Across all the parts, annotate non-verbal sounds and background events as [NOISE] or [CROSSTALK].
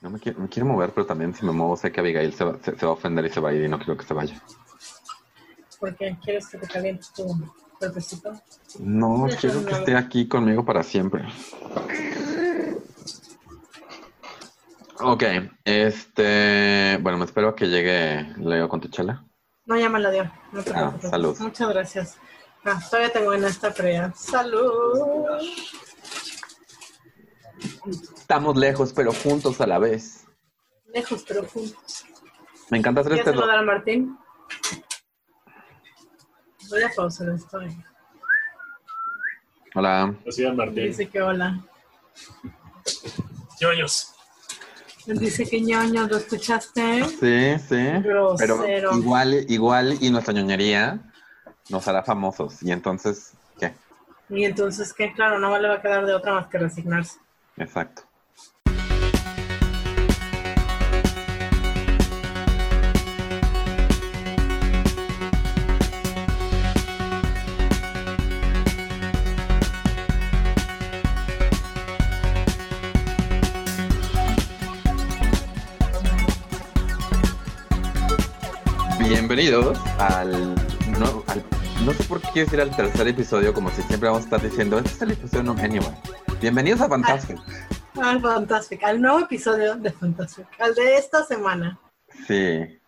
No me quiero, me quiero mover, pero también si me muevo sé que Abigail se va, se- se va a ofender y se va a ir y no quiero que se vaya. Porque quieres que te caliente tu cuerpecito. No, quiero que esté aquí conmigo para siempre. Ok, este, bueno, me espero a que llegue Leo con tu chela. No, ya me la dio. No te Ah, salud. Muchas gracias. Ah, todavía tengo en esta fría. Salud. Estamos lejos, pero juntos a la vez. Lejos, pero juntos. Me encanta hacer ¿Quieres este... saludar a Martín? Voy a pausar esto. Hola. Así es, Martín. Dice que hola. Ñoños. Dice que ñoño, ¿lo escuchaste? Sí, sí. Grosero. Pero igual, igual y nuestra ñoñería nos hará famosos. Y entonces, ¿qué? Y entonces, ¿qué? Claro, no le va a quedar de otra más que resignarse. Exacto. Bienvenidos al no, al- no sé por qué decir al tercer episodio, como si siempre vamos a estar diciendo, este es el episodio no anyway. Bienvenidos a Fantastic. Al Fantastic, al nuevo episodio de Fantastic, al de esta semana. Sí.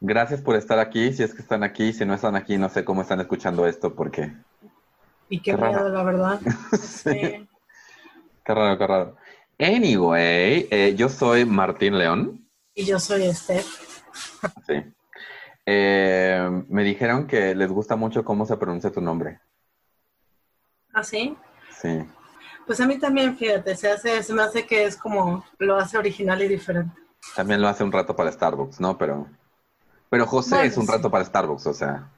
Gracias por estar aquí. Si es que están aquí, si no están aquí, no sé cómo están escuchando esto, porque. Y qué Qué raro. la verdad. sí. [LAUGHS] Sí. Qué raro, qué raro. Anyway, eh, yo soy Martín León. Y yo soy Esther. Sí. Eh, me dijeron que les gusta mucho cómo se pronuncia tu nombre. ¿Ah, sí? Sí. Pues a mí también, fíjate, se hace, se me hace que es como lo hace original y diferente. También lo hace un rato para Starbucks, ¿no? Pero. Pero José Bueno, es un sí. rato para Starbucks, o sea.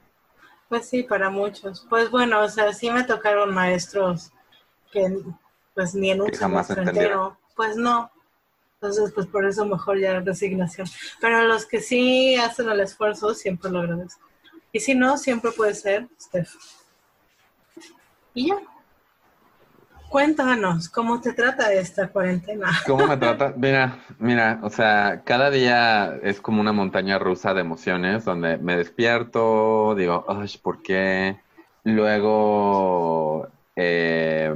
Pues sí, para muchos. Pues bueno, o sea, sí me tocaron maestros que pues ni en un Que jamás semestre entendieron. entero. Pues no. Entonces, pues por eso mejor ya resignación. Pero los que sí hacen el esfuerzo, siempre lo agradezco. Y si no, siempre puede ser Steph. Y ya. Cuéntanos, ¿cómo te trata esta cuarentena? [LAUGHS] ¿Cómo me trata? Mira, mira, o sea, cada día es como una montaña rusa de emociones donde me despierto, digo, ay, ¿por qué? Luego eh,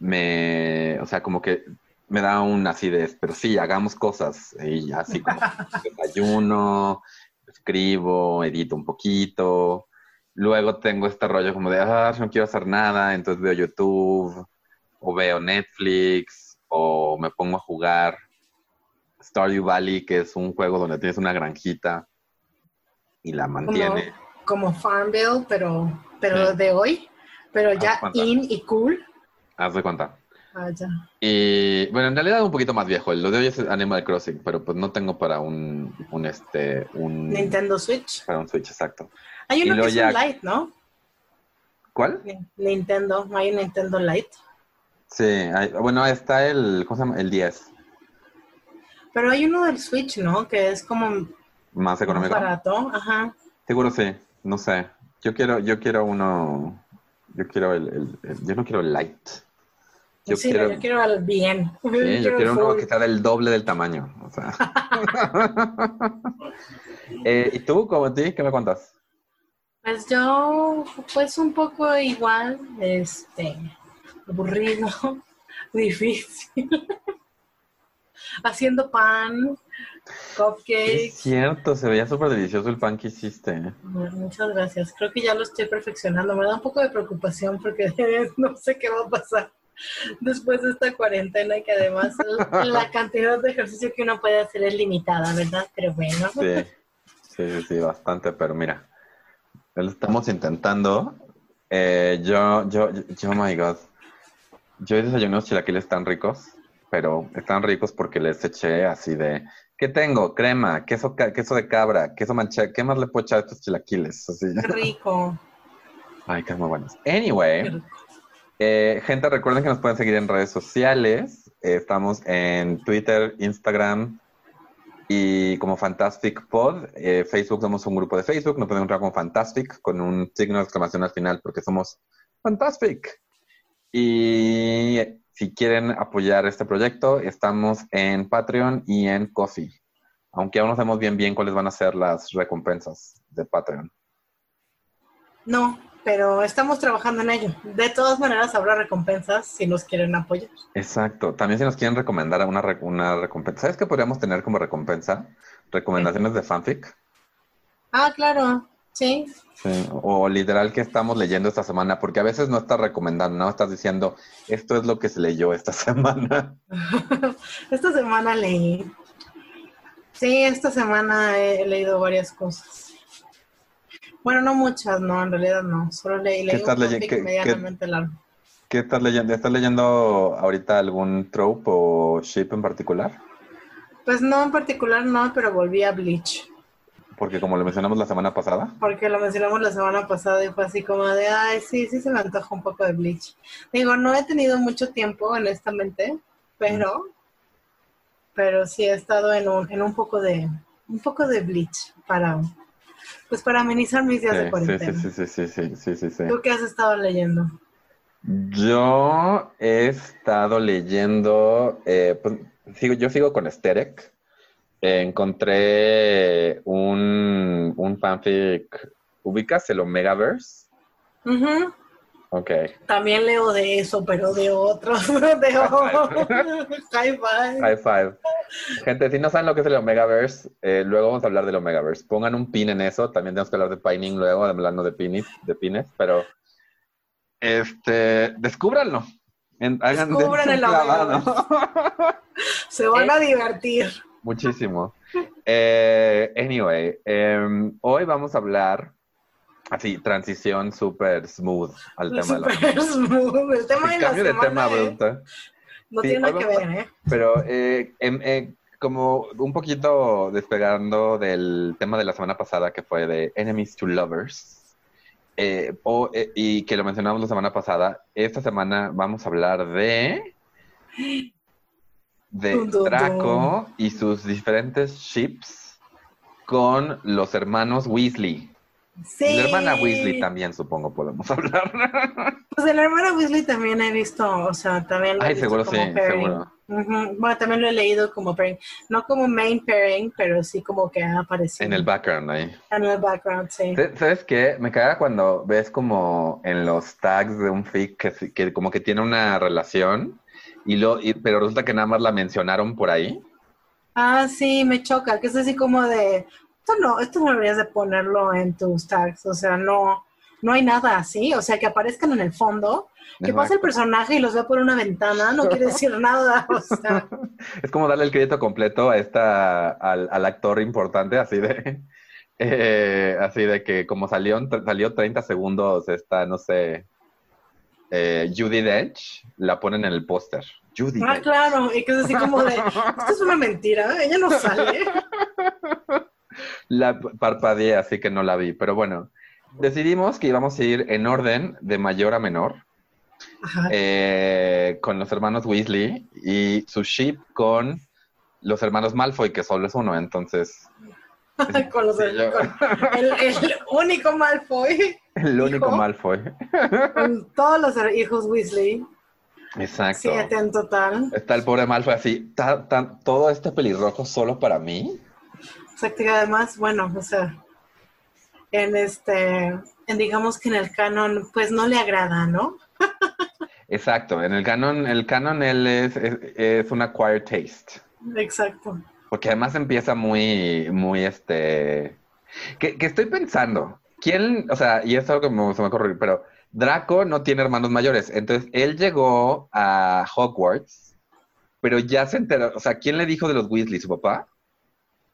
me, o sea, como que me da un acidez, pero sí, hagamos cosas y así como [LAUGHS] desayuno, escribo, edito un poquito. Luego tengo este rollo como de, ah, no quiero hacer nada, entonces veo YouTube o veo Netflix, o me pongo a jugar Stardew Valley, que es un juego donde tienes una granjita y la mantiene. Como Farmville, pero, pero Sí. de hoy. Pero ya in y cool. Haz de cuenta. Ah, ya. Y bueno, en realidad un poquito más viejo. Lo de hoy es Animal Crossing, pero pues no tengo para un, un este, un Nintendo Switch. para un Switch exacto. Hay uno que es ya- un Lite, ¿no? ¿Cuál? Ni- Nintendo, hay un Nintendo Lite. Sí, hay- bueno, está el, ¿cómo se llama? El 10, Pero hay uno del Switch, ¿no? Que es como más más económico. barato. Ajá. Seguro sí, no sé. Yo quiero, yo quiero uno, yo quiero el, el- el- yo no quiero el light. Yo sí, quiero, yo quiero al bien. sí, yo quiero uno que sea del doble del tamaño. O sea. [LAUGHS] Eh, ¿Y tú, como ti, qué me cuentas? Pues yo, pues un poco igual, este, aburrido, [LAUGHS] difícil. [LAUGHS] Haciendo pan, Es cupcakes. cierto, se veía súper delicioso el pan que hiciste. Muchas gracias. Creo que ya lo estoy perfeccionando. Me da un poco de preocupación porque no sé qué va a pasar después de esta cuarentena y que además la cantidad de ejercicio que uno puede hacer es limitada, ¿verdad? Pero bueno. Sí, sí, sí, bastante, pero mira, lo estamos intentando. Eh, yo, yo, yo, oh my God. Yo desayuné unos chilaquiles tan ricos, pero están ricos porque les eché así de, ¿qué tengo? Crema, queso, queso de cabra, queso manchego, ¿qué más le puedo echar a estos chilaquiles? Así. Qué rico. Ay, qué muy buenos. Anyway, eh, gente, recuerden que nos pueden seguir en redes sociales. Eh, estamos en Twitter, Instagram y como Fantastic Pod. Eh, Facebook somos un grupo de Facebook. Nos pueden encontrar como Fantastic con un signo de exclamación al final porque somos Fantastic. Y si quieren apoyar este proyecto, estamos en Patreon y en Coffee. Aunque aún no sabemos bien bien cuáles van a ser las recompensas de Patreon. No, pero estamos trabajando en ello. De todas maneras, habrá recompensas si nos quieren apoyar. Exacto. También si nos quieren recomendar una, una recompensa. ¿Sabes qué podríamos tener como recompensa? Recomendaciones de fanfic. Ah, claro. Sí. Sí, o literal que estamos leyendo esta semana, porque a veces no estás recomendando, no estás diciendo, esto es lo que se leyó esta [LAUGHS] semana. esta semana leí. Sí, esta semana he leído varias cosas. Bueno, no muchas, no, en realidad no. Solo leí, leí un ¿Qué, medianamente largo. ¿Qué estás leyendo? ¿Estás leyendo ahorita algún trope o ship en particular? Pues no, en particular no, pero volví a Bleach. Porque como lo mencionamos la semana pasada. Porque lo mencionamos la semana pasada y fue así como de, ay, sí, sí se me antoja un poco de Bleach. Digo, no he tenido mucho tiempo, honestamente, pero, pero sí he estado en un, en un poco de, un poco de Bleach para, pues para amenizar mis días de cuarentena. Sí, sí, sí, sí, sí, sí, sí, ¿Tú qué has estado leyendo? Yo he estado leyendo, eh, pues, sigo, yo sigo con Sterek encontré un, un fanfic. ¿Ubicas el Omegaverse? Uh Ok. También leo de eso, pero de otros. [LAUGHS] De High five. High five. Gente, si no saben lo que es el Omegaverse, eh, luego vamos a hablar del Omegaverse. Pongan un pin en eso. También tenemos que hablar de pining luego, hablando de pines, de pines, pero este, descúbranlo. Descubran el Omegaverse. Se van a divertir. Muchísimo. Eh, anyway, em, hoy vamos a hablar, así, transición súper smooth al tema de la... smooth, el tema de la Cambio de tema, No tiene nada que ver, ¿eh? Pero eh, em, eh, como un poquito despegando del tema de la semana pasada que fue de Enemies to Lovers, o, y que lo mencionamos la semana pasada, esta semana vamos a hablar de de Draco y sus diferentes ships con los hermanos Weasley. Sí. La hermana Weasley también, supongo, podemos [LAUGHS] hablar. Pues de la hermana Weasley también he visto, o sea, también lo he visto seguro como sí, seguro. Bueno, también lo he leído como pairing. No como main pairing, pero sí como que ha aparecido. En el background ahí. En el background, sí. ¿Sabes qué? Me caga cuando ves como en los tags de un fic que, que como que tiene una relación y lo, pero resulta que nada más la mencionaron por ahí. Ah, sí, me choca, que es así como de, esto no, esto no deberías de ponerlo en tus tags, o sea, no, no hay nada así, o sea, que aparezcan en el fondo, que pase el personaje y los vea por una ventana, no quiere [LAUGHS] decir nada, o sea. Es como darle el crédito completo a esta, al, al actor importante, así de, [LAUGHS] eh, así de que como salió, salió 30 segundos esta, no sé, eh, Judy Dench, la ponen en el póster. Judy Ah, claro, y que es así como de, [LAUGHS] esto es una mentira, ella no sale. La parpadeé, así que no la vi, pero bueno, decidimos que íbamos a ir en orden de mayor a menor. Eh, con los hermanos Weasley y su ship con los hermanos Malfoy, que solo es uno, entonces [LAUGHS] con los, el, único Malfoy. [LAUGHS] El único Malfoy. Con todos los hijos Weasley. Exacto. Siete en total. Está el pobre Malfoy así, todo este pelirrojo solo para mí. Exacto, y además, bueno, o sea, en este, en digamos que en el canon, pues no le agrada, ¿no? Exacto, en el canon, el canon él es, es, es un acquired taste. Exacto. Porque además empieza muy, muy este. Que, estoy pensando, ¿quién, o sea, y es algo que me, se me ocurre, pero Draco no tiene hermanos mayores, entonces él llegó a Hogwarts, pero ya se enteró, o sea, ¿quién le dijo de los Weasley, su papá?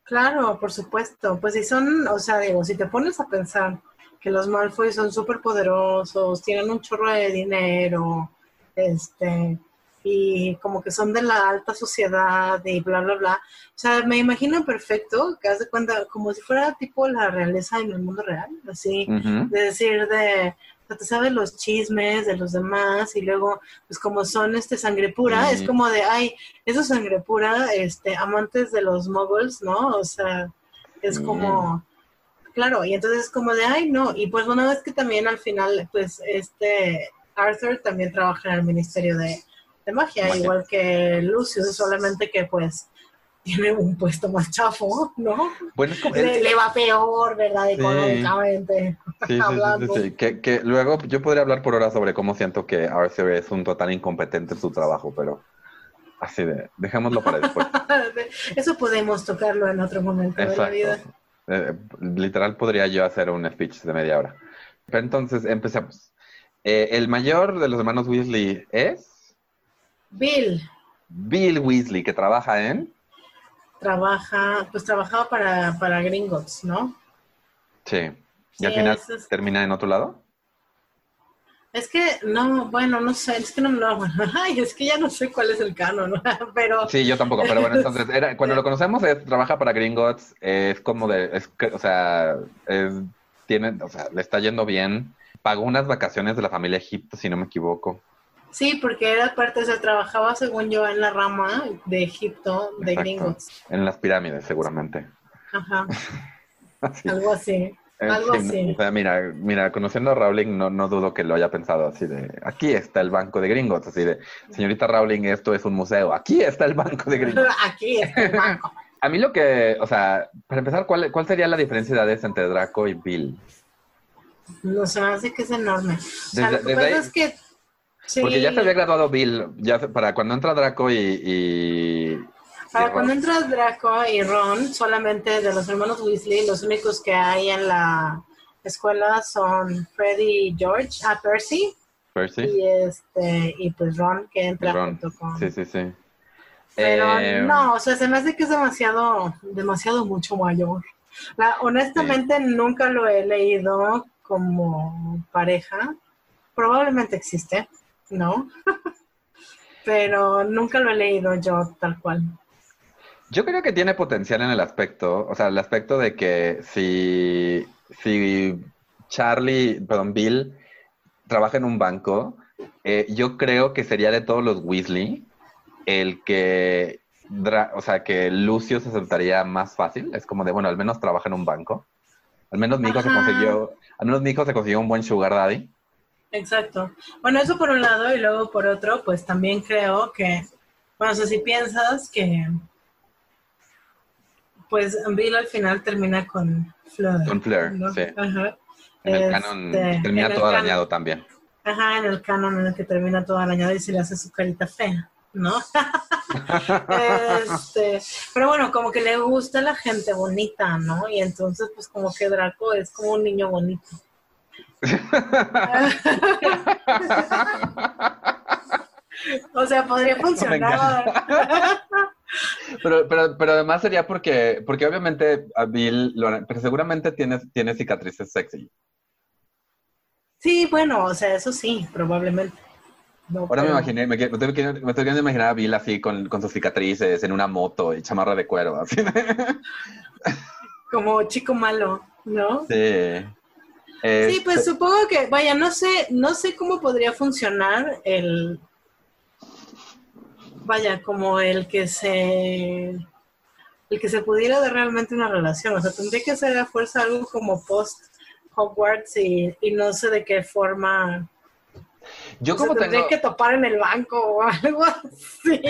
Claro, por supuesto, pues si son, o sea, digo, si te pones a pensar que los Malfoy son súper poderosos, tienen un chorro de dinero, este, y como que son de la alta sociedad y bla, bla, bla. O sea, me imagino perfecto que haz de cuenta, como si fuera tipo la realeza en el mundo real, así, de decir de, te sabes los chismes de los demás y luego, pues como son este sangre pura, es como de, ay, eso sangre pura, este, amantes de los moguls, ¿no? O sea, es como, claro, y entonces es como de, ay, no, y pues una vez que también al final, pues este, Arthur también trabaja en el Ministerio de de magia, igual que Lucius, solamente que pues tiene un puesto más chafo, ¿no? Bueno, es como, le, va peor, ¿verdad? Económicamente. Sí, sí, sí, hablando. sí, sí. Que, que luego yo podría hablar por horas sobre cómo siento que Arthur es un total incompetente en su trabajo, pero así de, dejémoslo para después. [LAUGHS] Eso podemos tocarlo en otro momento de la vida. Eh, literal podría yo hacer un speech de media hora. Pero entonces empecemos. Eh, el mayor de los hermanos Weasley es Bill Bill Weasley, que trabaja en... trabaja, pues trabajaba para, para Gringotts, ¿no? Sí. Y al final es- termina en otro lado. Es que, no, bueno, no sé, es que no, no, bueno, [LAUGHS] ay, es que ya no sé cuál es el canon, ¿no? [LAUGHS] pero Sí, yo tampoco, pero bueno, entonces, era, [LAUGHS] cuando lo conocemos, es, trabaja para Gringotts, es como de, es, o sea, es- tiene, o sea, le está yendo bien. Pagó unas vacaciones de la familia Egipto, si no me equivoco. Sí, porque era parte, o sea, trabajaba según yo en la rama de Egipto, de Exacto. Gringotts. En las pirámides, seguramente. Ajá, [LAUGHS] Así. algo así. Eh, algo sí, así. O sea, mira, mira, conociendo a Rowling, no, no dudo que lo haya pensado así de, aquí está el banco de Gringotts, así de, señorita Rowling, esto es un museo, aquí está el banco de Gringotts. [LAUGHS] Aquí está el banco. [LAUGHS] A mí lo que, o sea, para empezar, ¿cuál, cuál sería la diferencia de edades entre Draco y Bill? No se me hace que es enorme. O sea, Desde- lo que desde pasa ahí- es que. Sí, Porque ya se había graduado Bill, ya para cuando entra Draco y... y- Para y cuando entra Draco y Ron, solamente de los hermanos Weasley, los únicos que hay en la escuela son Freddy y George, ah, Percy, Percy y este, y pues Ron que entra Ron. junto con. Sí, sí, sí. Pero Eh, no, o sea, se me hace que es demasiado, demasiado mucho mayor. La- honestamente, nunca lo he leído como pareja. Probablemente existe, ¿no? Pero nunca lo he leído yo tal cual. Yo creo que tiene potencial en el aspecto, o sea, el aspecto de que si, si Charlie, perdón, Bill trabaja en un banco, eh, yo creo que sería de todos los Weasley el que, o sea, que Lucio se aceptaría más fácil. Es como de, bueno, al menos trabaja en un banco. Al menos mi hijo se consiguió, al menos mi hijo se consiguió un buen sugar daddy. Exacto. Bueno, eso por un lado y luego por otro, pues también creo que, bueno, o sea, si piensas que, pues Bill al final termina con Fleur. Con Fleur, ¿no? sí. Ajá. En el Este, canon termina todo dañado también. Ajá, en el canon en el que termina todo arañado y se le hace su carita fea, ¿no? [LAUGHS] este, pero bueno, como que le gusta la gente bonita, ¿no? Y entonces, pues como que Draco es como un niño bonito. O sea, podría funcionar. [LAUGHS] Pero, pero, pero además sería porque, porque obviamente a Bill, lo hará- pero seguramente tiene, tiene cicatrices sexy. Sí, bueno, o sea, eso sí, probablemente. No, Ahora me imaginé, me, me estoy me estoy queriendo imaginar a Bill así con, con sus cicatrices en una moto y chamarra de cuero. Así. Como chico malo, ¿no? Sí. Sí, pues Este, supongo que, vaya, no sé, no sé cómo podría funcionar el, vaya, como el que se, el que se pudiera dar realmente una relación, o sea, tendría que ser a fuerza algo como post Hogwarts y, y no sé de qué forma, yo o sea, como tendría tengo, que topar en el banco o [LAUGHS] algo así,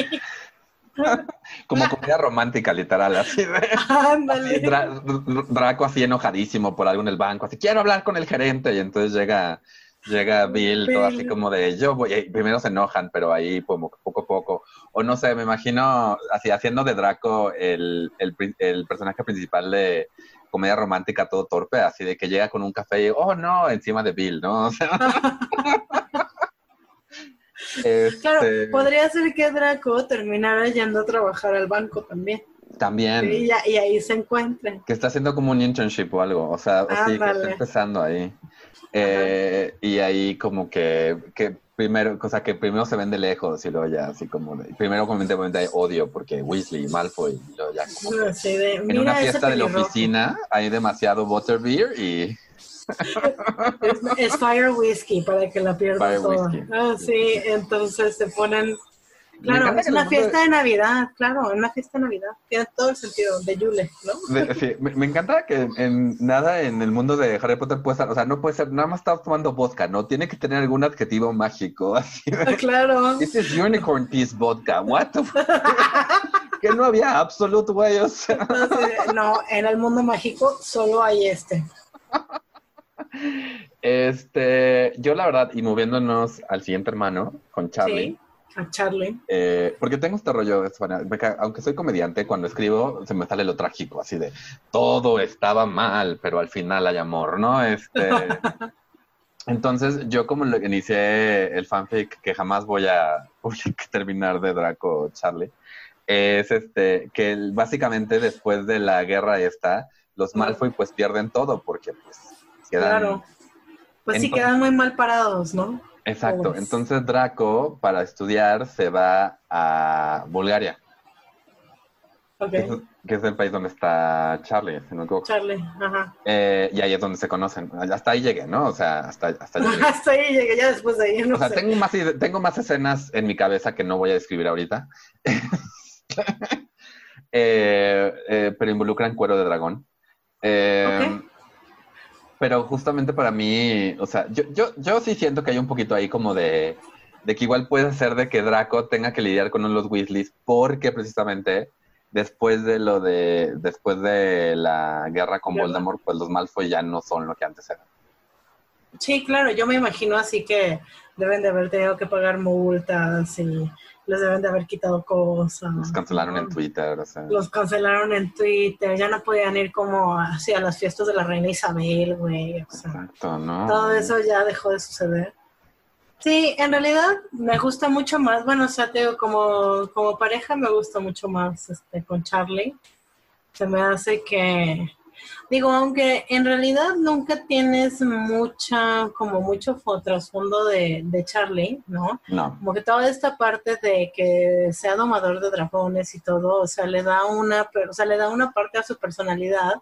[LAUGHS] como comedia romántica literal, así de... ándale. Dra- Dr- Draco así enojadísimo por algo en el banco, así quiero hablar con el gerente y entonces llega llega Bill, todo así Bill. como de yo voy, y primero se enojan, pero ahí como poco a poco, o no sé, me imagino así haciendo de Draco el, el, el personaje principal de comedia romántica todo torpe, así de que llega con un café y oh no, encima de Bill, ¿no? [LAUGHS] O sea, [LAUGHS] Claro, este, podría ser que Draco terminara yendo a trabajar al banco también, también. y, ahí se encuentren. Que está haciendo como un internship o algo, o sea, sí, que está empezando ahí. Eh, y ahí como que, que primero, cosa que primero se ven de lejos y luego ya así como de, primero obviamente hay odio porque Weasley y Malfoy y luego ya como que de, en "Mira una fiesta de la pelirrojo". oficina hay demasiado butterbeer y Es, es Fire Whiskey para que la pierda toda. Ah, sí, entonces se ponen Claro, es una fiesta de... Navidad, claro, una fiesta de Navidad. Tiene todo el sentido de Yule, ¿no? sí, me, encanta que en nada en el mundo de Harry Potter puede ser, o sea, no puede ser, nada más estás tomando vodka, ¿no? Tiene que tener algún adjetivo mágico. [LAUGHS] Así ah, claro. This is unicorn peace vodka. What the [LAUGHS] que no había absolute, güey, o sea. no, en el mundo mágico solo hay este. Este, yo la verdad, y moviéndonos al siguiente hermano, con Charlie. Sí, a Charlie. Eh, porque tengo este rollo, aunque soy comediante, cuando escribo se me sale lo trágico, así de todo estaba mal, pero al final hay amor, ¿no? Este. [LAUGHS] entonces, yo como lo inicié el fanfic que jamás voy a [LAUGHS] terminar de Draco Charlie, es este, que básicamente después de la guerra esta, los Malfoy pues pierden todo porque pues quedan... Claro. Pues sí quedan muy mal parados, ¿no? Exacto. Entonces Draco para estudiar se va a Bulgaria. Okay. Que, es, el país donde está Charlie, si no Charlie, ajá. Eh, y ahí es donde se conocen. Hasta ahí llegué, ¿no? O sea, hasta, hasta, [LAUGHS] hasta ahí llegué, ya después de ahí. No o sea, tengo, más, tengo más escenas en mi cabeza que no voy a describir ahorita. [LAUGHS] Eh, eh, pero involucran cuero de dragón. Eh, pero justamente para mí, o sea, yo, yo, yo sí siento que hay un poquito ahí como de, de que igual puede ser de que Draco tenga que lidiar con los Weasleys porque precisamente después de lo de después de la guerra con Voldemort, pues los Malfoy ya no son lo que antes eran. Sí, claro, yo me imagino así que deben de haber tenido que pagar multas y les deben de haber quitado cosas. Los cancelaron en Twitter, o sea. Los cancelaron en Twitter, ya no podían ir como hacia las fiestas de la reina Isabel, güey. Exacto, ¿no? Todo eso ya dejó de suceder. Sí, en realidad me gusta mucho más, bueno, o sea, te digo, como, como pareja me gusta mucho más este, con Charlie. Se me hace que, Digo, aunque en realidad nunca tienes mucha, como mucho trasfondo de, de Charlie, ¿no? No. Como que toda esta parte de que sea domador de dragones y todo, o sea, le da una, o sea, le da una parte a su personalidad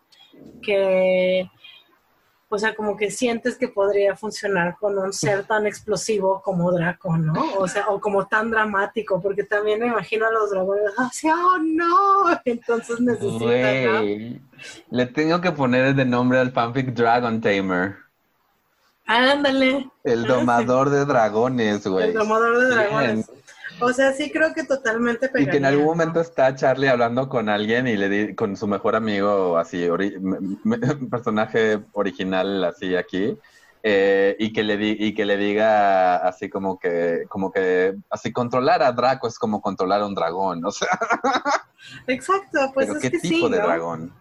que o sea, como que sientes que podría funcionar con un ser tan explosivo como Draco, ¿no? O sea, o como tan dramático, porque también me imagino a los dragones así, oh no, [LAUGHS] entonces necesitan, Le tengo que poner de nombre al fanfic Dragon Tamer. Ándale. El domador de dragones, güey. El domador de dragones. O sea, sí creo que totalmente Y que en algún momento está Charlie hablando con alguien y le di, con su mejor amigo, así, [LAUGHS] personaje original, así aquí, eh, y que le di, y que le diga así como que, como que, así controlar a Draco es como controlar a un dragón, o sea. [LAUGHS] Exacto, pues es ¿qué que tipo de dragón?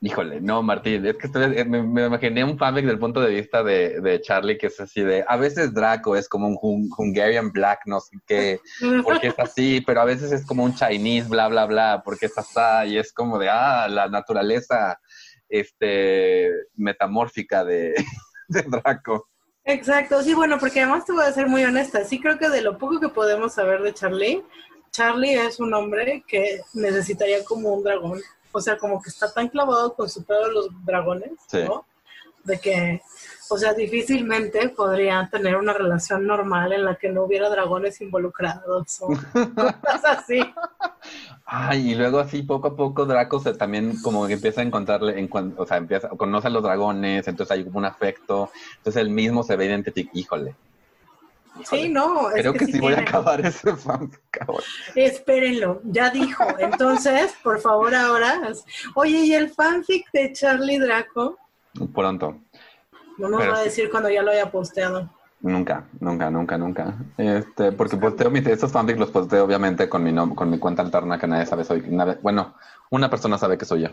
Híjole, no, Martín, es que estoy, me, imaginé un fanfic del punto de vista de, Charlie que es así de, a veces Draco es como un Hungarian Black, no sé qué, porque es así, pero a veces es como un Chinese, bla, bla, bla, porque es así, y es como de, ah, la naturaleza este, metamórfica de, [LAUGHS] de Draco. Exacto, sí, bueno, porque además te voy a ser muy honesta, sí creo que de lo poco que podemos saber de Charlie, Charlie es un hombre que necesitaría como un dragón o sea, como que está tan clavado con su pedo de los dragones, ¿no? De que, o sea, difícilmente podrían tener una relación normal en la que no hubiera dragones involucrados o cosas así. [LAUGHS] Ay, y luego así poco a poco Draco se también como que empieza a encontrarle, en, o sea, empieza, conoce a los dragones, entonces hay un afecto, entonces él mismo se ve identificado, híjole, Sí, no. Creo que, sí voy a acabar ese fanfic Espérenlo, ya dijo. [LAUGHS] Entonces, por favor, ahora. Oye, ¿y el fanfic de Charlie Draco? Pronto. No nos va a decir cuando ya lo haya posteado. Nunca, nunca, nunca, nunca. Este, porque posteo mis, estos fanfics los posteo obviamente con mi con mi cuenta alterna que nadie sabe soy. bueno, una persona sabe que soy yo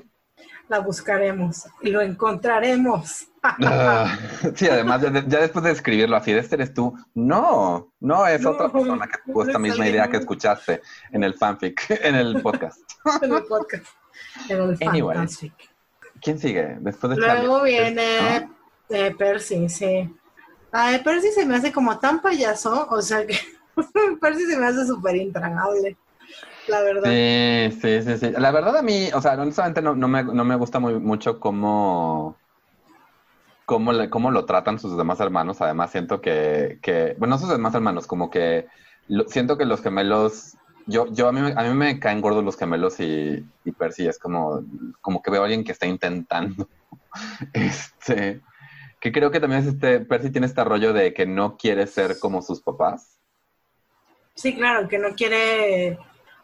la buscaremos y lo encontraremos. Ah, [LAUGHS] sí, además, ya, después de escribirlo así, este eres tú. No, no es otra persona que tuvo esta misma idea que escuchaste en el fanfic, [LAUGHS] [LAUGHS] en el podcast. en el podcast. En el fanfic. ¿Quién sigue? Después de Luego viene eh, Percy, sí. Ay, Percy se me hace como tan payaso, o sea que Percy se me hace súper intragable la verdad. Sí, sí, sí, sí. La verdad a mí, o sea, honestamente no, no, me, no me gusta muy, mucho cómo, cómo, cómo lo tratan sus demás hermanos. Además siento que, que, bueno, sus demás hermanos, como que siento que los gemelos, yo, yo a mí, a mí me caen gordos los gemelos y, y Percy es como, como que veo a alguien que está intentando. [LAUGHS] este, que creo que también es este, Percy tiene este rollo de que no quiere ser como sus papás. Sí, claro, que no quiere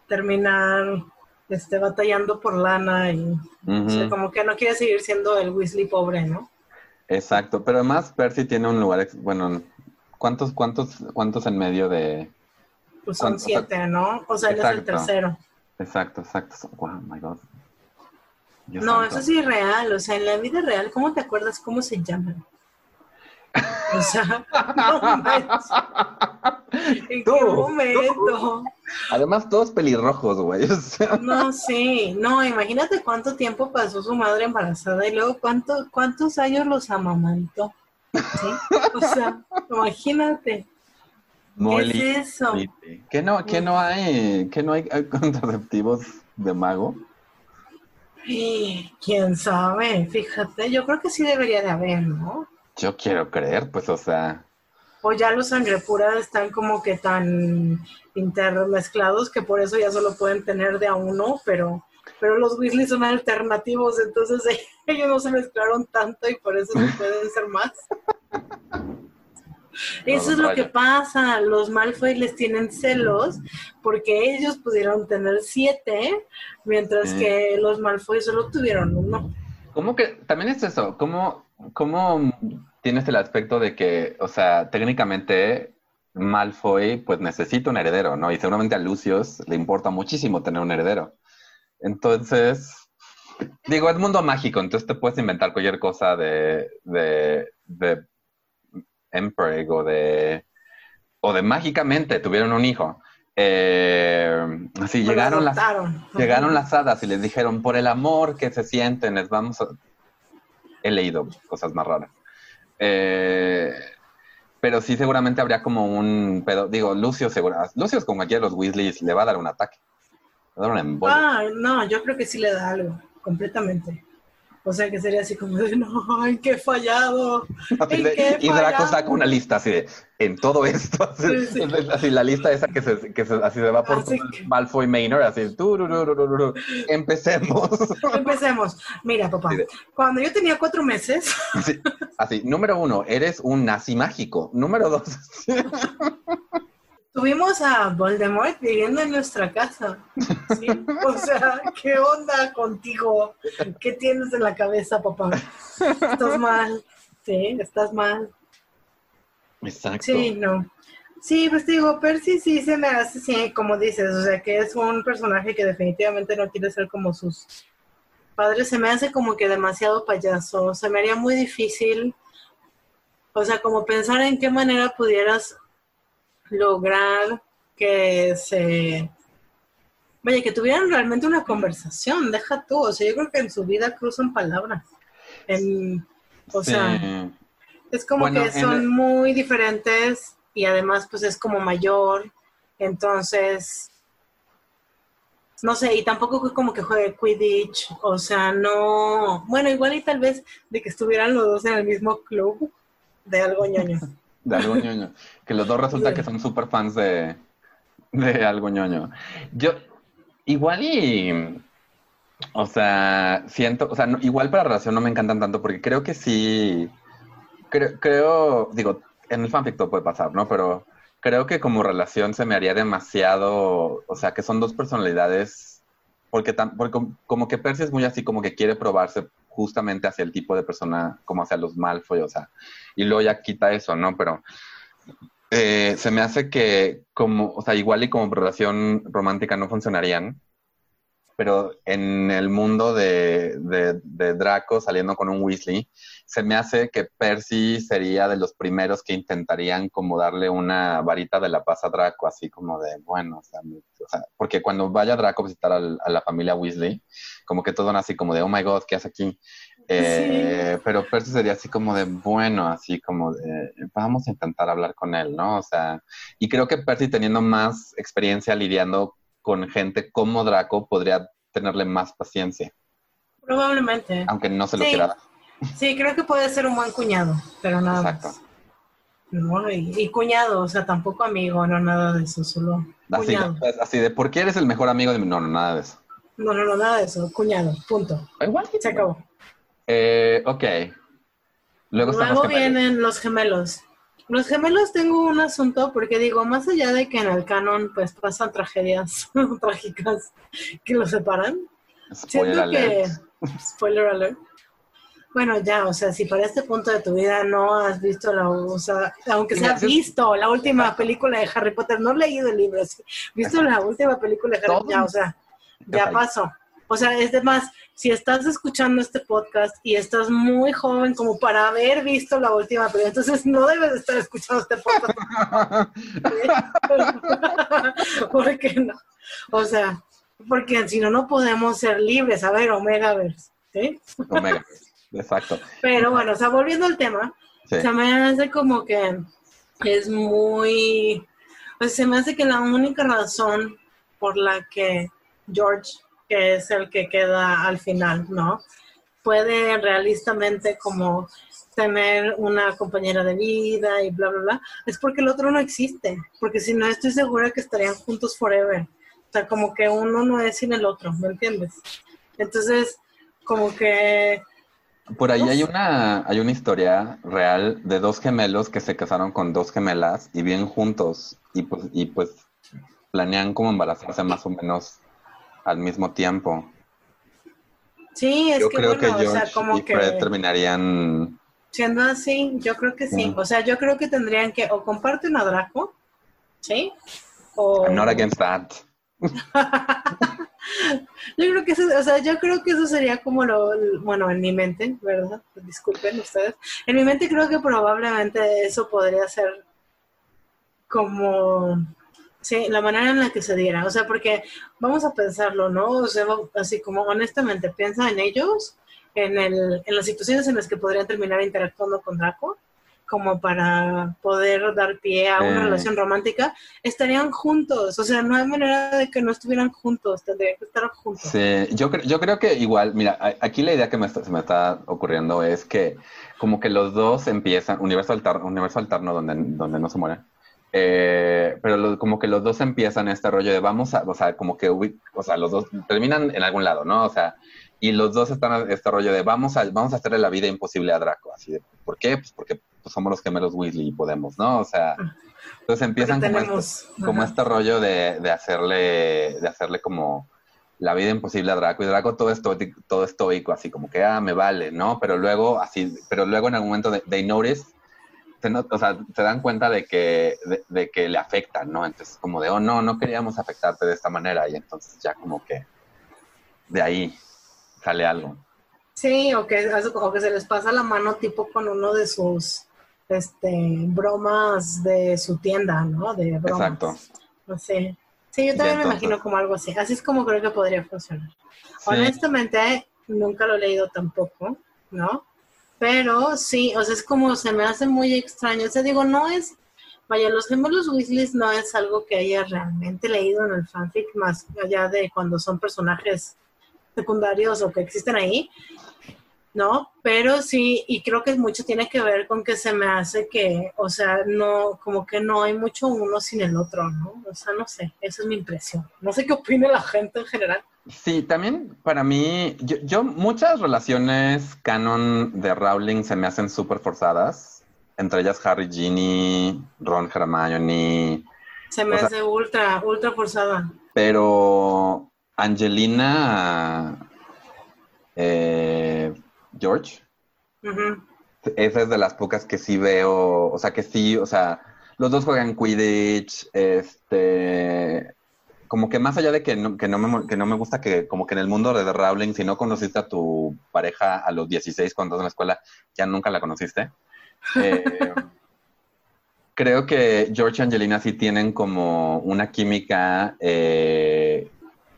terminar este, batallando por lana y como que no quiere seguir siendo el Weasley pobre, ¿no? Exacto, pero además Percy tiene un lugar, bueno, ¿cuántos, cuántos, cuántos en medio de... Pues son siete, ¿no? O sea, él es el tercero. Exacto, exacto. Wow, my God. no, eso sí es real, o sea, en la vida real, ¿cómo te acuerdas cómo se llaman? O sea, [LAUGHS] [LAUGHS] ¿En qué momento? Además, todos pelirrojos, güey. [LAUGHS] No, sí. No, imagínate cuánto tiempo pasó su madre embarazada y luego cuánto, cuántos años los amamantó. ¿Sí? O sea, imagínate. ¿Qué es eso? ¿Qué no, qué no hay? ¿Qué no hay [LAUGHS] contraceptivos de mago? quién sabe, fíjate, yo creo que sí debería de haber, ¿no? Yo quiero creer, pues, o sea. O ya los sangre pura están como que tan intermezclados que por eso ya solo pueden tener de a uno, pero, pero los Weasley son alternativos, entonces [LAUGHS] ellos no se mezclaron tanto y por eso no pueden ser más. [LAUGHS] Eso es lo que pasa, los Malfoy les tienen celos porque ellos pudieron tener siete, mientras que los Malfoy solo tuvieron uno. ¿Cómo que, también es eso, cómo, cómo tienes el aspecto de que, o sea, técnicamente Malfoy pues necesita un heredero, ¿no? Y seguramente a Lucius le importa muchísimo tener un heredero. Entonces, digo, es mundo mágico, entonces te puedes inventar cualquier cosa de, de, de o de, o de mágicamente tuvieron un hijo. Eh, así llegaron las, llegaron las hadas y les dijeron, por el amor que se sienten, les vamos a... He leído cosas más raras. Eh, pero sí, seguramente habría como un pedo. Digo, Lucio, seguro. Lucio es como aquí a los Weasleys, le va a dar un ataque. Le va a dar un Ah, no, yo creo que sí le da algo, completamente. O sea, que sería así como de, no, ¿en qué fallado? y Draco saca una lista así de, en todo esto, [LAUGHS] así, la lista esa que se, que se, así se va por Malfoy Manor, así, empecemos. [LAUGHS] Empecemos. Mira, papá, cuando yo tenía cuatro meses. así, número uno, eres un nazi mágico. Número dos. [LAUGHS] Tuvimos a Voldemort viviendo en nuestra casa. ¿sí? O [LAUGHS] sea, ¿qué onda contigo? ¿Qué tienes en la cabeza, papá? Estás mal. Sí, estás mal. Exacto. Sí, no. Sí, pues digo, Percy sí se me hace, sí, como dices, o sea, que es un personaje que definitivamente no quiere ser como sus padres. Se me hace como que demasiado payaso. Se me haría muy difícil, o sea, como pensar en qué manera pudieras lograr que se... Vaya, que tuvieran realmente una conversación, deja tú, o sea, yo creo que en su vida cruzan palabras. En, o sea, es como que son muy diferentes y además pues es como mayor, entonces, no sé, y tampoco fue como que juegue Quidditch, o sea, no, bueno, igual y tal vez de que estuvieran los dos en el mismo club de algo ñoño. [LAUGHS] de algo ñoño. Que los dos resulta que son súper fans de, de algo ñoño. Yo, igual y. O sea, siento, o sea, igual para relación no me encantan tanto porque creo que sí. Creo, creo, digo, en el fanfic todo puede pasar, ¿no? Pero creo que como relación se me haría demasiado, o sea, que son dos personalidades, porque, tan, porque como que Percy es muy así, como que quiere probarse justamente hacia el tipo de persona, como hacia los Malfoy, o sea, y luego ya quita eso, ¿no? Pero eh, se me hace que como, o sea, igual y como relación romántica no funcionarían, pero en el mundo de, de, Draco saliendo con un Weasley, se me hace que Percy sería de los primeros que intentarían como darle una varita de la paz a Draco, así como de, bueno, o sea, porque cuando vaya Draco a visitar a la familia Weasley, como que todo así como de, oh my god, ¿qué hace aquí? Eh, pero Percy sería así como de, bueno, así como de, vamos a intentar hablar con él, ¿no? O sea, y creo que Percy teniendo más experiencia lidiando con gente como Draco podría tenerle más paciencia. Probablemente. Aunque no se lo quiera dar. Sí, creo que puede ser un buen cuñado, pero nada Exacto. ¿no? Y, cuñado, o sea, tampoco amigo, no nada de eso, solo así, cuñado. Así de, ¿por qué eres el mejor amigo de mi... No, no, nada de eso. No, no, no, nada de eso, cuñado, punto. Igual. Se acabó. Eh, ok. Luego, Luego vienen los gemelos. Los gemelos tengo un asunto porque digo, más allá de que en el canon pues pasan tragedias [LAUGHS] trágicas que los separan, Spoiler siento que spoiler alert. Bueno, ya, o sea, si para este punto de tu vida no has visto la, o sea, aunque sea visto la última película de Harry Potter, no he leído el libro, sí, visto la última película de Harry Potter, ya, o sea, ya pasó. O sea, es de más, si estás escuchando este podcast y estás muy joven como para haber visto la última película, entonces no debes estar escuchando este podcast. [LAUGHS] [LAUGHS] ¿Por qué no? O sea, porque si no, no podemos ser libres. A ver, Omegaverse. ¿sí? Omegaverse. Exacto. Pero bueno, o sea, volviendo al tema, se me hace como que es muy, pues se me hace que la única razón por la que George, que es el que queda al final, ¿no? Puede realistamente como tener una compañera de vida y bla, bla, bla, es porque el otro no existe, porque si no estoy segura que estarían juntos forever. O sea, como que uno no es sin el otro, ¿me entiendes? Entonces, como que por ahí hay una, hay una historia real de dos gemelos que se casaron con dos gemelas y viven juntos y pues, y pues planean como embarazarse más o menos al mismo tiempo. Sí, es yo que creo bueno, que o sea, como y que Fred terminarían siendo así, yo creo que sí. O sea, yo creo que tendrían que o comparten a Draco, ¿sí? O... I'm not against that. [LAUGHS] yo creo que eso, o sea, yo creo que eso sería como lo, bueno, en mi mente, ¿verdad? Disculpen ustedes. En mi mente creo que probablemente eso podría ser como, sí, la manera en la que se diera. O sea, porque vamos a pensarlo, ¿no? O sea, así como honestamente, piensa en ellos, en, el, en las situaciones en las que podrían terminar interactuando con Draco como para poder dar pie a una relación romántica, estarían juntos. O sea, no hay manera de que no estuvieran juntos, tendrían que estar juntos. Sí, yo, yo creo que igual, mira, aquí la idea que me se me está ocurriendo es que como que los dos empiezan, universo alterno, universo alterno donde, donde no se mueren. Eh, pero como que los dos empiezan este rollo de vamos a, o sea, como que, o sea, los dos terminan en algún lado, ¿no? O sea, y los dos están en este rollo de vamos a, vamos a hacerle la vida imposible a Draco, así de, ¿por qué? Pues porque pues somos los gemelos Weasley y podemos, ¿no? O sea, entonces empiezan como, este, como este, rollo de, de, hacerle, de hacerle como la vida imposible a Draco y Draco todo estoico, todo estoico, así como que, ah, me vale, ¿no? Pero luego, así, pero luego en algún momento de, they notice, se, o sea, se dan cuenta de que, de, que le afectan, ¿no? Entonces como de, oh, no, no queríamos afectarte de esta manera y entonces ya como que de ahí sale algo. Sí, o que, o que se les pasa la mano tipo con uno de sus este, bromas de su tienda, ¿no? De bromas. Exacto. Sí. sí, yo también me imagino como algo así. Así es como creo que podría funcionar. Honestamente, nunca lo he leído tampoco, ¿no? Pero sí, o sea, es como se me hace muy extraño. O sea, digo, no es, vaya, los gemelos Weasley no es algo que haya realmente leído en el fanfic, más allá de cuando son personajes secundarios o que existen ahí. ¿No? Pero sí, y creo que mucho tiene que ver con que se me hace que, o sea, no, como que no hay mucho uno sin el otro, ¿no? O sea, no sé, esa es mi impresión. No sé qué opina la gente en general. Sí, también para mí, yo, muchas relaciones canon de Rowling se me hacen súper forzadas, entre ellas Harry, Ginny, Ron, Hermione. Se me hace ultra, ultra forzada. Pero Angelina... Eh, George. Esa es de las pocas que sí veo, o sea, que sí, o sea, los dos juegan Quidditch, este, como que más allá de que no, que no, me, que no me gusta que, como que en el mundo de The Rowling, si no conociste a tu pareja a los 16 cuando estás en la escuela, ya nunca la conociste. [LAUGHS] Eh, creo que George y Angelina sí tienen como una química, eh,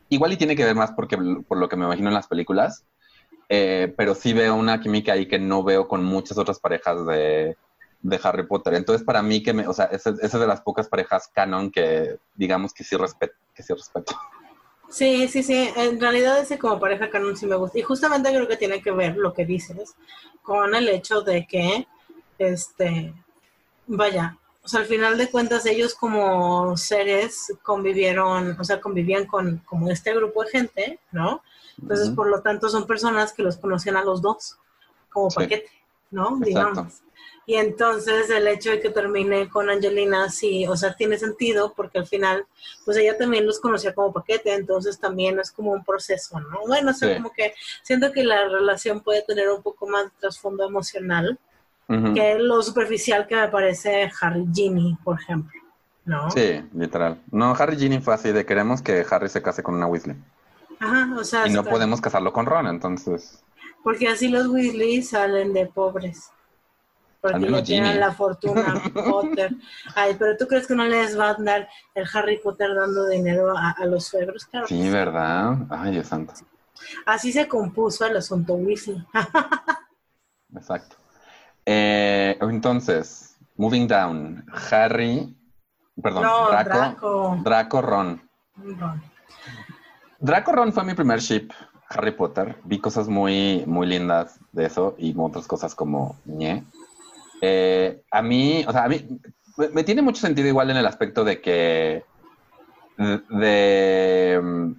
igual y tiene que ver más porque, por lo que me imagino en las películas, eh, pero sí veo una química ahí que no veo con muchas otras parejas de, Harry Potter. Entonces, para mí, que me, o sea, esa es de las pocas parejas canon que digamos que sí, respeto, que sí respeto. Sí, sí, sí. En realidad ese como pareja canon sí me gusta. Y justamente creo que tiene que ver lo que dices con el hecho de que, este, vaya, o sea, al final de cuentas ellos como seres convivieron, o sea, convivían con como este grupo de gente, ¿no? Entonces, por lo tanto, son personas que los conocían a los dos como paquete, ¿no? Digamos. Y entonces el hecho de que termine con Angelina, sí, o sea, tiene sentido porque al final, pues ella también los conocía como paquete, entonces también es como un proceso, ¿no? Bueno, o sea, como que siento que la relación puede tener un poco más de trasfondo emocional que lo superficial que me parece Harry Ginny, por ejemplo, ¿no? Sí, literal. No, Harry Ginny fue así de queremos que Harry se case con una Weasley. Ajá, o sea... Y no podemos casarlo con Ron, entonces... Porque así los Weasley salen de pobres. Porque no tienen la fortuna [LAUGHS] Potter. Ay, pero ¿tú crees que no les va a dar el Harry Potter dando dinero a, los suegros? Claro. Sí, ¿verdad? Ay, Dios santo. Así se compuso el asunto Weasley. [LAUGHS] Exacto. Eh, entonces, moving down, Harry, perdón, Draco, Draco, Ron. Draco Ron fue mi primer ship Harry Potter. Vi cosas muy, muy lindas de eso y otras cosas como ñe. Eh, a mí, o sea, a mí me, tiene mucho sentido igual en el aspecto de que de, de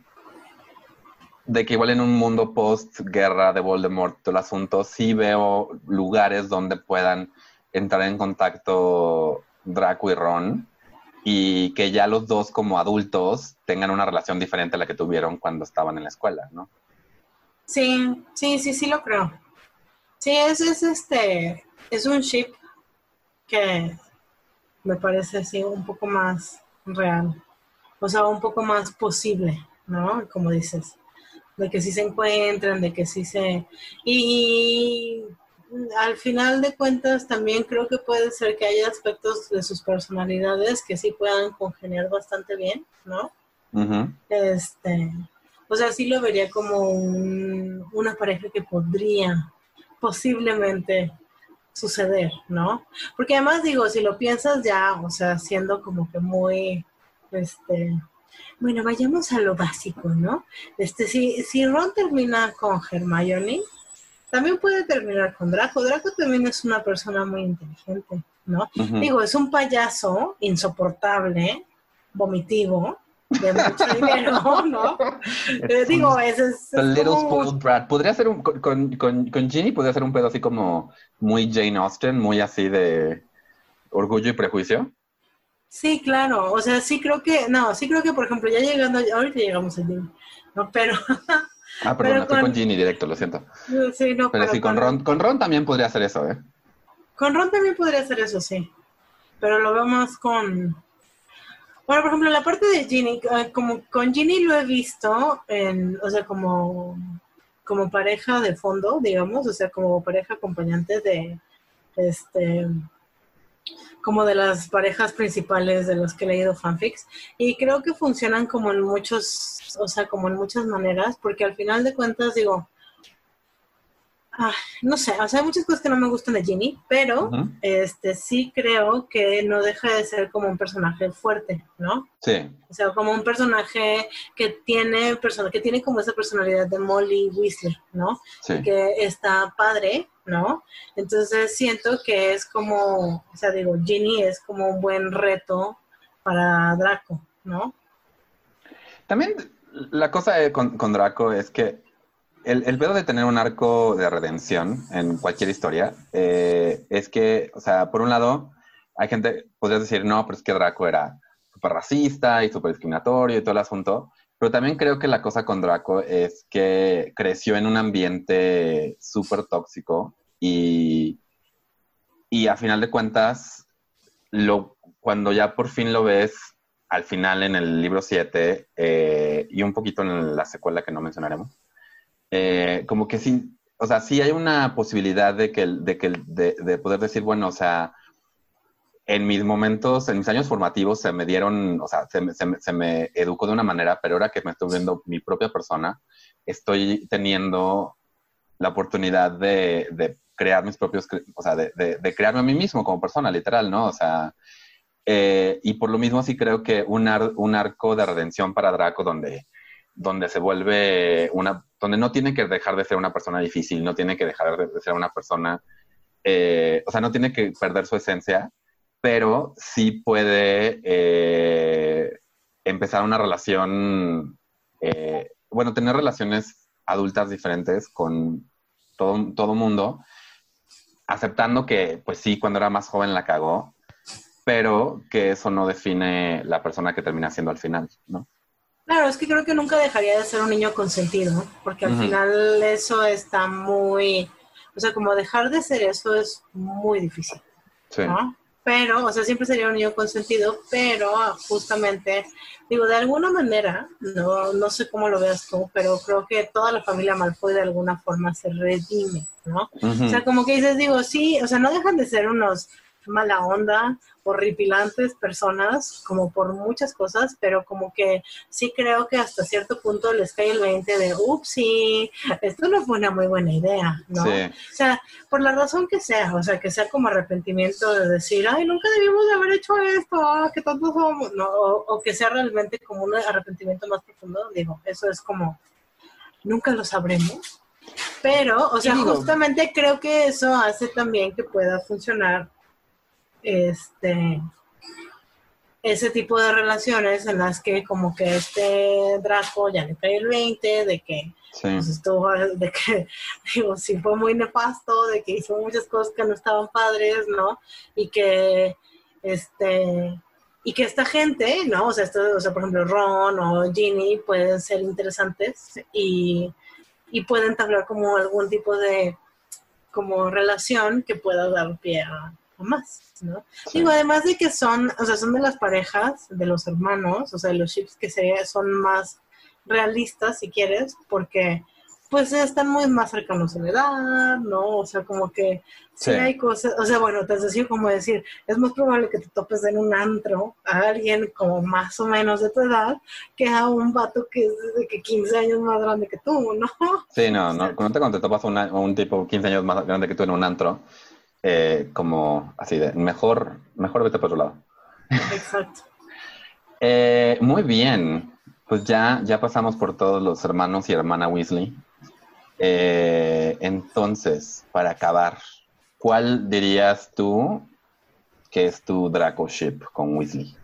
que igual en un mundo post-guerra de Voldemort, todo el asunto, sí veo lugares donde puedan entrar en contacto Draco y Ron y que ya los dos como adultos tengan una relación diferente a la que tuvieron cuando estaban en la escuela, ¿no? Sí, sí, sí, sí lo creo. Sí, es, es este, es un ship que me parece así un poco más real, o sea, un poco más posible, ¿no? Como dices, de que sí se encuentran, de que sí se... Y, al final de cuentas también creo que puede ser que haya aspectos de sus personalidades que sí puedan congeniar bastante bien, ¿no? Este, o sea, sí lo vería como una pareja que podría posiblemente suceder, ¿no? Porque además digo, si lo piensas ya, o sea, siendo como que muy, este, bueno, vayamos a lo básico, ¿no? Este, si, si Ron termina con Hermione, también puede terminar con Draco. Draco también es una persona muy inteligente, ¿no? Digo, es un payaso insoportable, vomitivo, de mucho [LAUGHS] dinero, ¿no? Eh, digo, ese es. The Little Spoiled Brat. Podría ser un. Con, con, con Ginny podría ser un pedo así como muy Jane Austen, muy así de orgullo y prejuicio. Sí, claro. O sea, sí creo que. No, sí creo que, por ejemplo, ya llegando. Ahorita llegamos a Ginny. No, pero. [LAUGHS] Ah, perdón, estoy con... Ginny directo, lo siento. Sí, no, pero, sí, con Ron, con Ron también podría hacer eso, ¿eh? Con Ron también podría hacer eso, sí. Pero lo veo más con, bueno, por ejemplo, la parte de Ginny, eh, como con Ginny lo he visto, en, o sea, como, como pareja de fondo, digamos, o sea, como pareja acompañante de, este, como de las parejas principales de los que he leído fanfics. Y creo que funcionan como en muchos, o sea, como en muchas maneras, porque al final de cuentas, digo, Ah, no sé, o sea, hay muchas cosas que no me gustan de Ginny, pero este sí creo que no deja de ser como un personaje fuerte, ¿no? Sí. O sea, como un personaje que tiene que tiene como esa personalidad de Molly Weasley, ¿no? Sí. Que está padre, ¿no? Entonces siento que es como, o sea, digo, Ginny es como un buen reto para Draco, ¿no? También la cosa con, con Draco es que el, el pedo de tener un arco de redención en cualquier historia eh, es que, o sea, por un lado, hay gente, podrías decir, no, pero es que Draco era súper racista y súper discriminatorio y todo el asunto, pero también creo que la cosa con Draco es que creció en un ambiente súper tóxico y, y a final de cuentas, lo, cuando ya por fin lo ves al final en el libro 7 eh, y un poquito en la secuela que no mencionaremos, eh, como que sí, o sea, sí hay una posibilidad de que, de, poder decir, bueno, o sea, en mis momentos, en mis años formativos se me dieron, o sea, se, me educó de una manera, pero ahora que me estoy viendo mi propia persona, estoy teniendo la oportunidad de, crear mis propios, o sea, de, crearme a mí mismo como persona, literal, ¿no? O sea, eh, y por lo mismo sí creo que un arco de redención para Draco donde donde se vuelve una, donde no tiene que dejar de ser una persona difícil, no tiene que dejar de ser una persona, eh, o sea, no tiene que perder su esencia, pero sí puede eh, empezar una relación, eh, bueno, tener relaciones adultas diferentes con todo, todo mundo, aceptando que, pues sí, cuando era más joven la cagó, pero que eso no define la persona que termina siendo al final, ¿no? Claro, es que creo que nunca dejaría de ser un niño consentido, porque al final eso está muy, o sea, como dejar de ser eso es muy difícil, ¿no? Pero, o sea, siempre sería un niño consentido, pero justamente, digo, de alguna manera, no, no sé cómo lo veas tú, pero creo que toda la familia Malfoy de alguna forma se redime, ¿no? O sea, como que dices, digo, sí, o sea, no dejan de ser unos mala onda, horripilantes personas, como por muchas cosas, pero como que sí creo que hasta cierto punto les cae el 20 de, ups, esto no fue una muy buena idea, ¿no? O sea, por la razón que sea, o sea, que sea como arrepentimiento de decir, ay, nunca debimos de haber hecho esto, ah, que tanto somos, no, o, que sea realmente como un arrepentimiento más profundo, digo, eso es como, nunca lo sabremos. Pero, o sea, justamente creo que eso hace también que pueda funcionar este ese tipo de relaciones en las que como que este Draco ya le cae el 20 de que pues, estuvo, de que [LAUGHS] digo, sí fue muy nefasto, de que hizo muchas cosas que no estaban padres, ¿no? Y que este y que esta gente, ¿no? O sea, esto, o sea, por ejemplo, Ron o Ginny pueden ser interesantes y, y pueden entablar como algún tipo de como relación que pueda dar pie a, más, ¿no? Digo, además de que son, o sea, son de las parejas, de los hermanos, o sea, de los chips que se, son más realistas, si quieres, porque pues están muy más cercanos en edad, ¿no? O sea, como que sí, hay cosas, o sea, bueno, te decía como decir, es más probable que te topes en un antro a alguien como más o menos de tu edad que a un vato que es de que 15 años más grande que tú, ¿no? Sí, no, [LAUGHS] no, no te, cuando te topas a un tipo 15 años más grande que tú en un antro, eh, como así de mejor, mejor vete por otro lado. Exacto. [LAUGHS] Eh, muy bien, pues ya, ya pasamos por todos los hermanos y hermana Weasley. Eh, entonces, para acabar, ¿cuál dirías tú que es tu Draco ship con Weasley?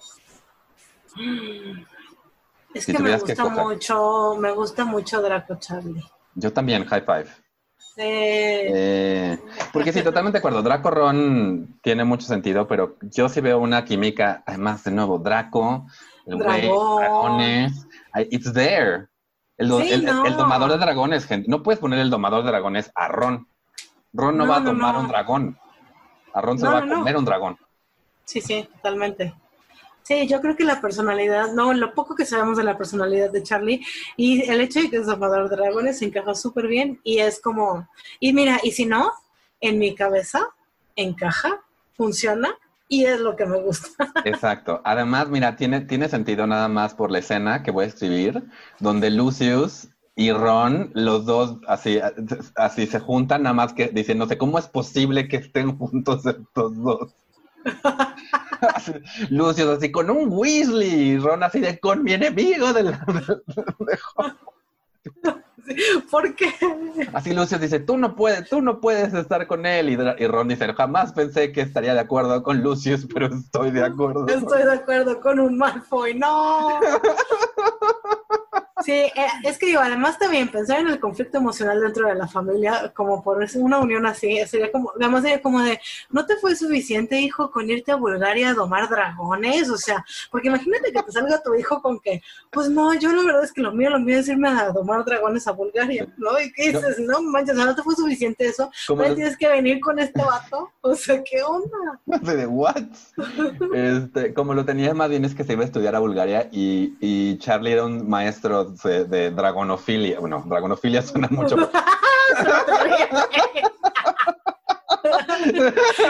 Es que me gusta mucho, me gusta mucho Draco Charlie. Yo también, high five. Eh, porque sí, totalmente de acuerdo. Draco Ron tiene mucho sentido, pero yo sí veo una química, además, de nuevo, Draco, el güey, dragones, it's there. El, domador de dragones, gente. No puedes poner el domador de dragones a Ron. Ron no, va a tomar un dragón. A Ron se va a comer un dragón. Sí, sí, totalmente. Sí, yo creo que la personalidad, no, lo poco que sabemos de la personalidad de Charlie y el hecho de que es domador de dragones se encaja súper bien y es como, y mira, y si no, en mi cabeza encaja, funciona y es lo que me gusta. [LAUGHS] Exacto. Además, mira, tiene, tiene sentido nada más por la escena que voy a escribir, donde Lucius y Ron, los dos así, así se juntan, nada más que sé cómo es posible que estén juntos estos dos. [LAUGHS] Lucio así con un Weasley, Ron así de con mi enemigo de, la, [LAUGHS] ¿Por qué? Así Lucio dice, tú no puedes, tú no puedes estar con él. Y, Ron dice, jamás pensé que estaría de acuerdo con Lucius, pero estoy de acuerdo. Estoy de acuerdo con un Malfoy, no. [LAUGHS] Sí, eh, es que digo, además también pensar en el conflicto emocional dentro de la familia, como por una unión así, sería como, además sería como de, ¿no te fue suficiente, hijo, con irte a Bulgaria a domar dragones? O sea, porque imagínate que te salga tu hijo con que, pues no, yo la verdad es que lo mío, lo mío es irme a domar dragones a Bulgaria, ¿no? ¿Y qué dices? No, manches, ¿no te fue suficiente eso? ¿No tienes que venir con este vato? [LAUGHS] O sea, ¿qué onda? ¿De what? [LAUGHS] Este, como lo tenía más bien es que se iba a estudiar a Bulgaria y, y Charlie era un maestro de, dragonofilia. Bueno, dragonofilia suena mucho. [LAUGHS]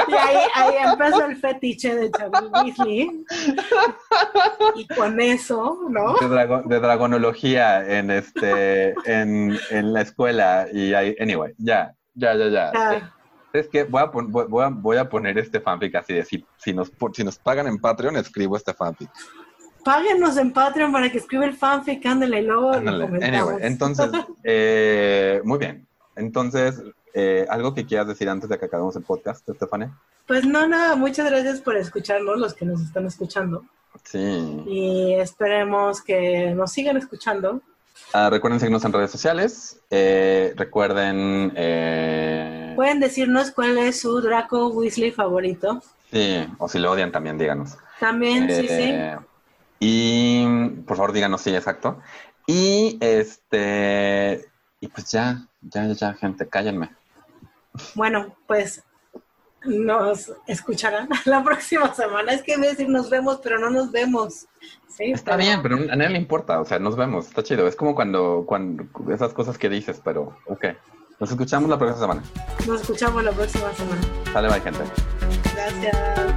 y ahí, ahí, empezó el fetiche de Charlie Weasley. Y con eso, ¿no? De, dragonología en este en, en, la escuela. Y ahí, anyway, ya, ya, ya, ya. Es que voy a, voy, a, voy a poner este fanfic así de si, si, nos, si nos pagan en Patreon, escribo este fanfic páguenos en Patreon para que escriba el fanfic, ándale, y luego anyway, entonces, [LAUGHS] eh, muy bien. Entonces, Eh, ¿Algo que quieras decir antes de que acabemos el podcast, Estefania? Pues no, nada, muchas gracias por escucharnos, los que nos están escuchando. Sí. Y esperemos que nos sigan escuchando. Ah, recuerden seguirnos en redes sociales. Eh, recuerden. Eh, Pueden decirnos cuál es su Draco Weasley favorito. Sí, o si lo odian también, díganos. También, sí, sí. Y por favor, díganos, sí, exacto. Y este. Y pues ya, ya, ya, gente, cállenme. Bueno, pues nos escucharán [LAUGHS] la próxima semana. Es que voy a decir nos vemos, pero no nos vemos. Sí, Está bien, pero a nadie le importa, o sea, nos vemos, está chido. Es como cuando, cuando esas cosas que dices, pero ok. Nos escuchamos la próxima semana. Nos escuchamos la próxima semana. Sale, bye, gente. Gracias.